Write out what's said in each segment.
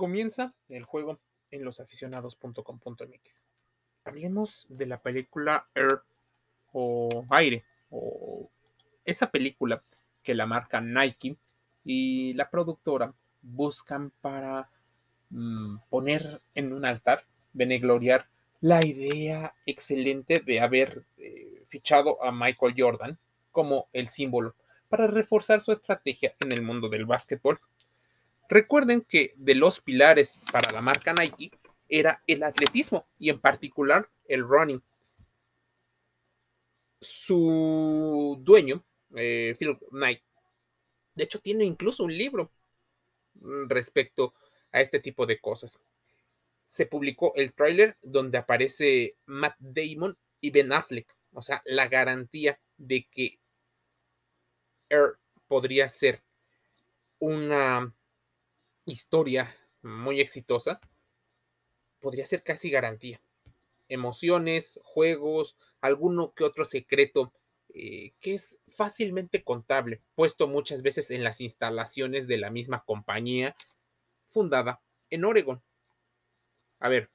Comienza el juego en losaficionados.com.mx. Hablemos de la película Air o Aire, o esa película que la marca Nike y la productora buscan para mm, poner en un altar, benegloriar la idea excelente de haber eh, fichado a Michael Jordan como el símbolo para reforzar su estrategia en el mundo del básquetbol. Recuerden que de los pilares para la marca Nike era el atletismo y en particular el running. Su dueño, eh, Phil Knight, de hecho tiene incluso un libro respecto a este tipo de cosas. Se publicó el tráiler donde aparece Matt Damon y Ben Affleck, o sea, la garantía de que Air podría ser una historia muy exitosa, podría ser casi garantía. Emociones, juegos, alguno que otro secreto eh, que es fácilmente contable, puesto muchas veces en las instalaciones de la misma compañía fundada en Oregon. A ver,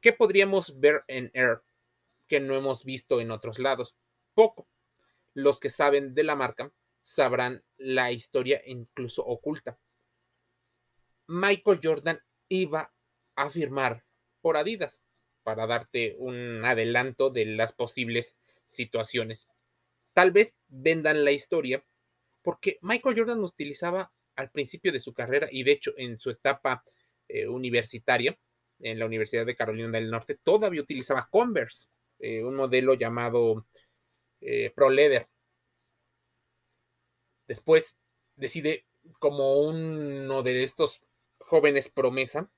¿qué podríamos ver en Air que no hemos visto en otros lados? Poco. Los que saben de la marca sabrán la historia incluso oculta. Michael Jordan iba a firmar por Adidas para darte un adelanto de las posibles situaciones. Tal vez vendan la historia porque Michael Jordan utilizaba al principio de su carrera y de hecho en su etapa eh, universitaria en la Universidad de Carolina del Norte todavía utilizaba Converse, eh, un modelo llamado eh, Pro Leather. Después decide como uno de estos jóvenes promesa,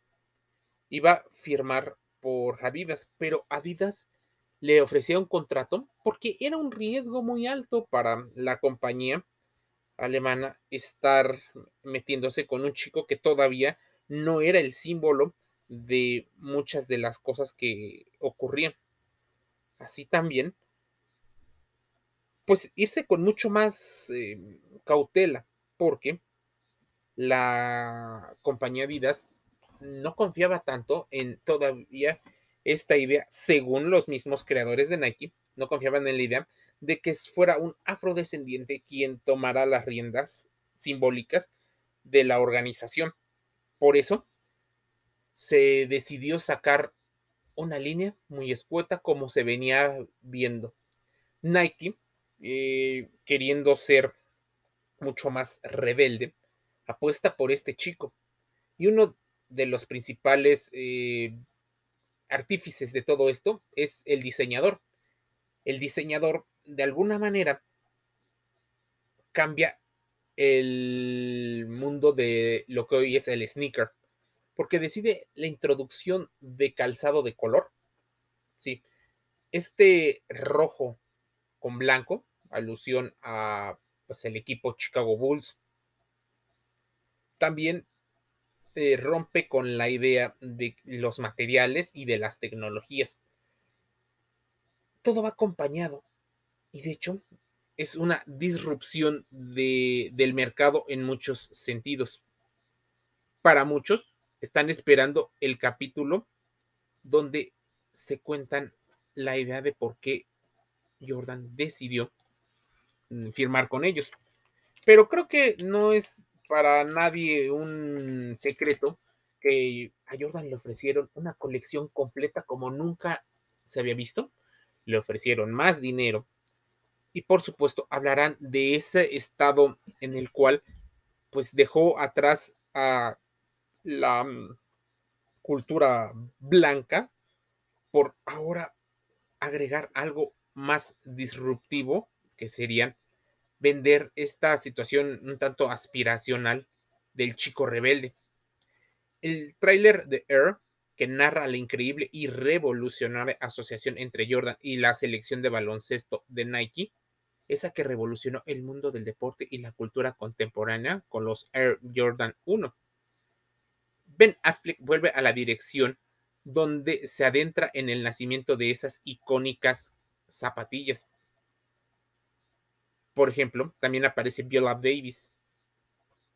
iba a firmar por Adidas, pero Adidas le ofrecía un contrato porque era un riesgo muy alto para la compañía alemana estar metiéndose con un chico que todavía no era el símbolo de muchas de las cosas que ocurrían. Así también, pues irse con mucho más eh, cautela, porque la compañía Adidas no confiaba tanto en todavía esta idea, según los mismos creadores de Nike, no confiaban en la idea de que fuera un afrodescendiente quien tomara las riendas simbólicas de la organización. Por eso se decidió sacar una línea muy escueta como se venía viendo. Nike, eh, queriendo ser mucho más rebelde, apuesta por este chico. Y uno de los principales eh, artífices de todo esto es el diseñador. El diseñador, de alguna manera, cambia el mundo de lo que hoy es el sneaker, porque decide la introducción de calzado de color. Sí, este rojo con blanco, alusión a pues, el equipo Chicago Bulls, también eh, rompe con la idea de los materiales y de las tecnologías. Todo va acompañado y de hecho es una disrupción del mercado en muchos sentidos. Para muchos están esperando el capítulo donde se cuentan la idea de por qué Jordan decidió mm, firmar con ellos. Pero creo que no es para nadie un secreto que a Jordan le ofrecieron una colección completa como nunca se había visto. Le ofrecieron más dinero y por supuesto hablarán de ese estado en el cual pues dejó atrás a la mm, cultura blanca por ahora agregar algo más disruptivo que serían vender esta situación un tanto aspiracional del chico rebelde. El tráiler de Air, que narra la increíble y revolucionaria asociación entre Jordan y la selección de baloncesto de Nike, esa que revolucionó el mundo del deporte y la cultura contemporánea con los Air Jordan 1. Ben Affleck vuelve a la dirección donde se adentra en el nacimiento de esas icónicas zapatillas por ejemplo, también aparece Viola Davis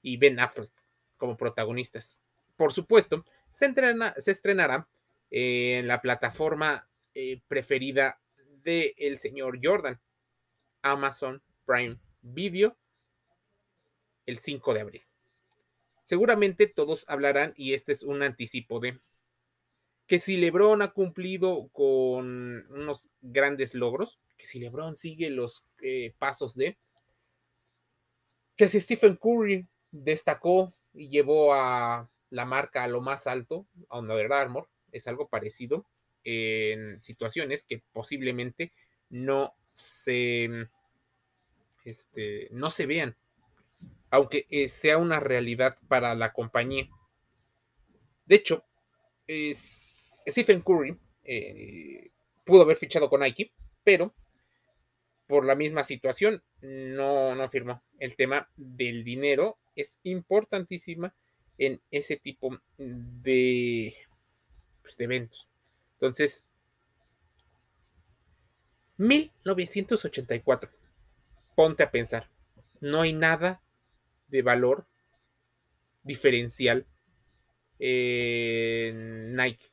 y Ben Affleck como protagonistas. por supuesto, se, estrenará en la plataforma eh, preferida del señor Jordan, Amazon Prime Video, el 5 de abril. Seguramente todos hablarán, y este es un anticipo de que si LeBron ha cumplido con unos grandes logros, que si LeBron sigue los eh, pasos de, que si Stephen Curry destacó y llevó a la marca a lo más alto, a Under Armour, es algo parecido en situaciones que posiblemente no se, este, no se vean, aunque eh, sea una realidad para la compañía. De hecho, Stephen Curry eh, pudo haber fichado con Nike, pero por la misma situación no, no firmó. El tema del dinero es importantísima en ese tipo de, pues, de eventos. Entonces, 1984. Ponte a pensar. No hay nada de valor diferencial en Nike.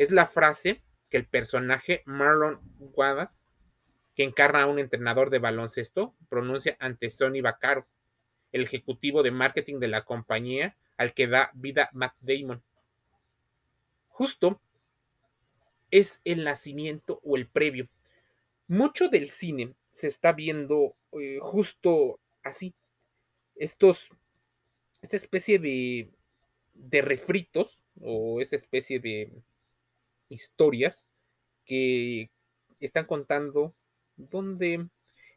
Es la frase que el personaje Marlon Guadas, que encarna a un entrenador de baloncesto, pronuncia ante Sonny Vaccaro, el ejecutivo de marketing de la compañía al que da vida Matt Damon. Justo es el nacimiento o el previo. Mucho del cine se está viendo eh, justo así. Estos, esta especie de, de refritos o esa especie de historias que están contando donde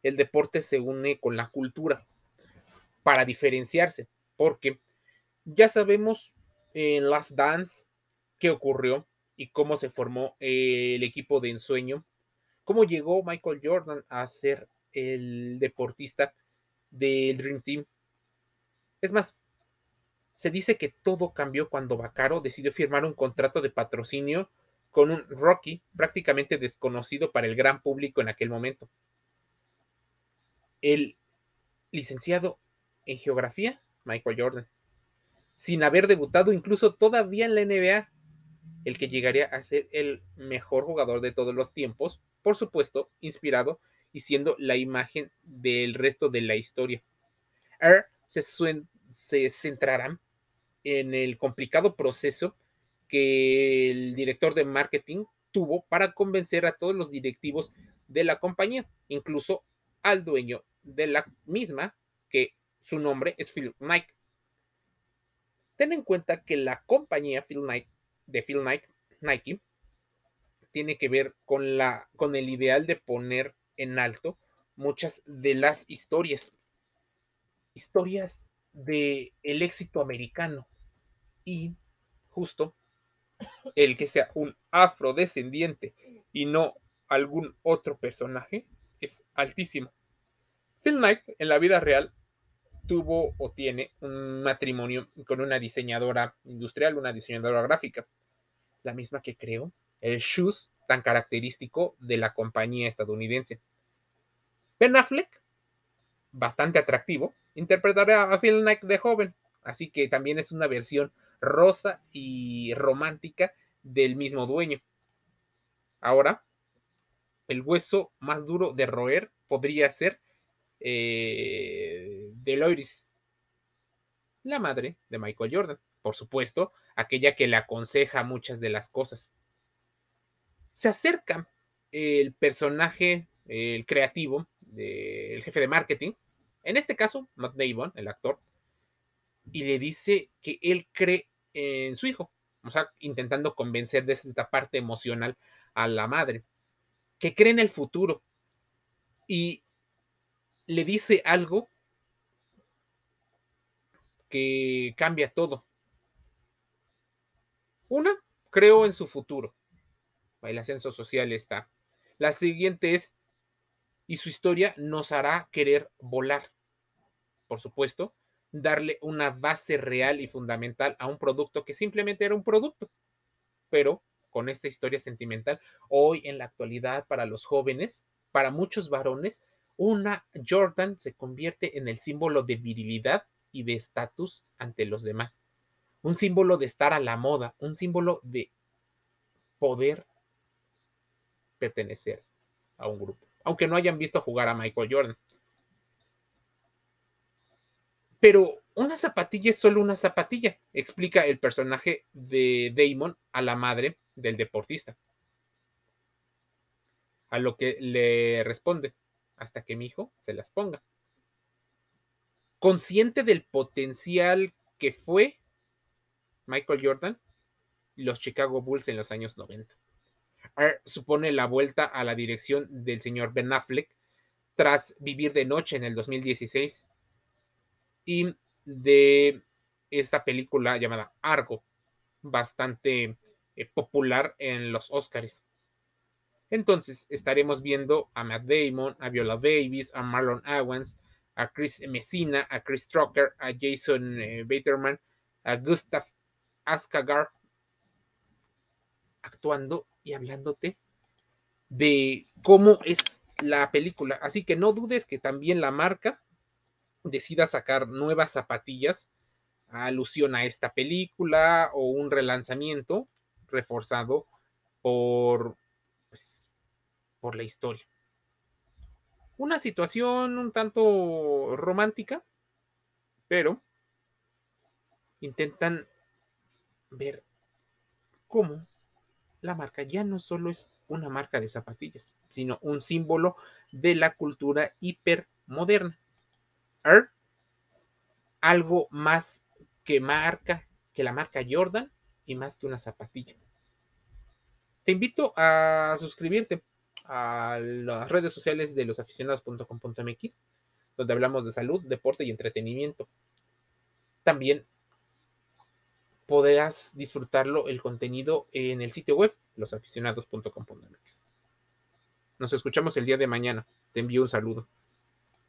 el deporte se une con la cultura para diferenciarse, porque ya sabemos en Last Dance qué ocurrió y cómo se formó el equipo de ensueño, cómo llegó Michael Jordan a ser el deportista del Dream Team. Es más, se dice que todo cambió cuando Bacaro decidió firmar un contrato de patrocinio con un Rocky prácticamente desconocido para el gran público en aquel momento. El licenciado en geografía, Michael Jordan, sin haber debutado incluso todavía en la NBA, el que llegaría a ser el mejor jugador de todos los tiempos, por supuesto, inspirado y siendo la imagen del resto de la historia. Er se, se centrará en el complicado proceso que el director de marketing tuvo para convencer a todos los directivos de la compañía, incluso al dueño de la misma, que su nombre es Phil Knight. Ten en cuenta que la compañía Phil Knight, de Phil Knight, Nike, tiene que ver con, la, con el ideal de poner en alto muchas de las historias. Historias de el éxito americano. Y justo el que sea un afrodescendiente y no algún otro personaje es altísimo. Phil Knight en la vida real tuvo o tiene un matrimonio con una diseñadora industrial, una diseñadora gráfica, la misma que creó el shoes tan característico de la compañía estadounidense. Ben Affleck, bastante atractivo, interpretará a Phil Knight de joven, así que también es una versión rosa y romántica del mismo dueño. Ahora, el hueso más duro de roer podría ser eh, Deloris, la madre de Michael Jordan, por supuesto, aquella que le aconseja muchas de las cosas. Se acerca el personaje, el creativo, el jefe de marketing, en este caso, Matt Damon, el actor, y le dice que él cree en su hijo, o sea, intentando convencer desde esta parte emocional a la madre, que cree en el futuro. Y le dice algo que cambia todo. Una, creo en su futuro. El ascenso social está. La siguiente es, y su historia nos hará querer volar. Por supuesto, darle una base real y fundamental a un producto que simplemente era un producto. Pero con esta historia sentimental, hoy en la actualidad para los jóvenes, para muchos varones, una Jordan se convierte en el símbolo de virilidad y de estatus ante los demás. un símbolo de estar a la moda, un símbolo de poder pertenecer a un grupo, aunque no hayan visto jugar a Michael Jordan. Pero una zapatilla es solo una zapatilla, explica el personaje de Damon a la madre del deportista. A lo que le responde, hasta que mi hijo se las ponga. Consciente del potencial que fue Michael Jordan los Chicago Bulls en los años 90. supone la vuelta a la dirección del señor Ben Affleck tras vivir de noche en el 2016 y de esta película llamada Argo, bastante eh, popular en los Oscars. Entonces estaremos viendo a Matt Damon, a Viola Davis, a Marlon Owens, a Chris Messina, a Chris Trucker, a Jason eh, Baterman, a Gustav Askagar actuando y hablándote de cómo es la película. Así que no dudes que también la marca decida sacar nuevas zapatillas alusión a esta película o un relanzamiento reforzado por, pues, por la historia. Una situación un tanto romántica, pero intentan ver cómo la marca ya no solo es una marca de zapatillas, sino un símbolo de la cultura hipermoderna. Algo más que marca que la marca Jordan y más que una zapatilla. Te invito a suscribirte a las redes sociales de losaficionados.com.mx, donde hablamos de salud, deporte y entretenimiento. También podrás disfrutarlo el contenido en el sitio web losaficionados.com.mx. Nos escuchamos el día de mañana. Te envío un saludo.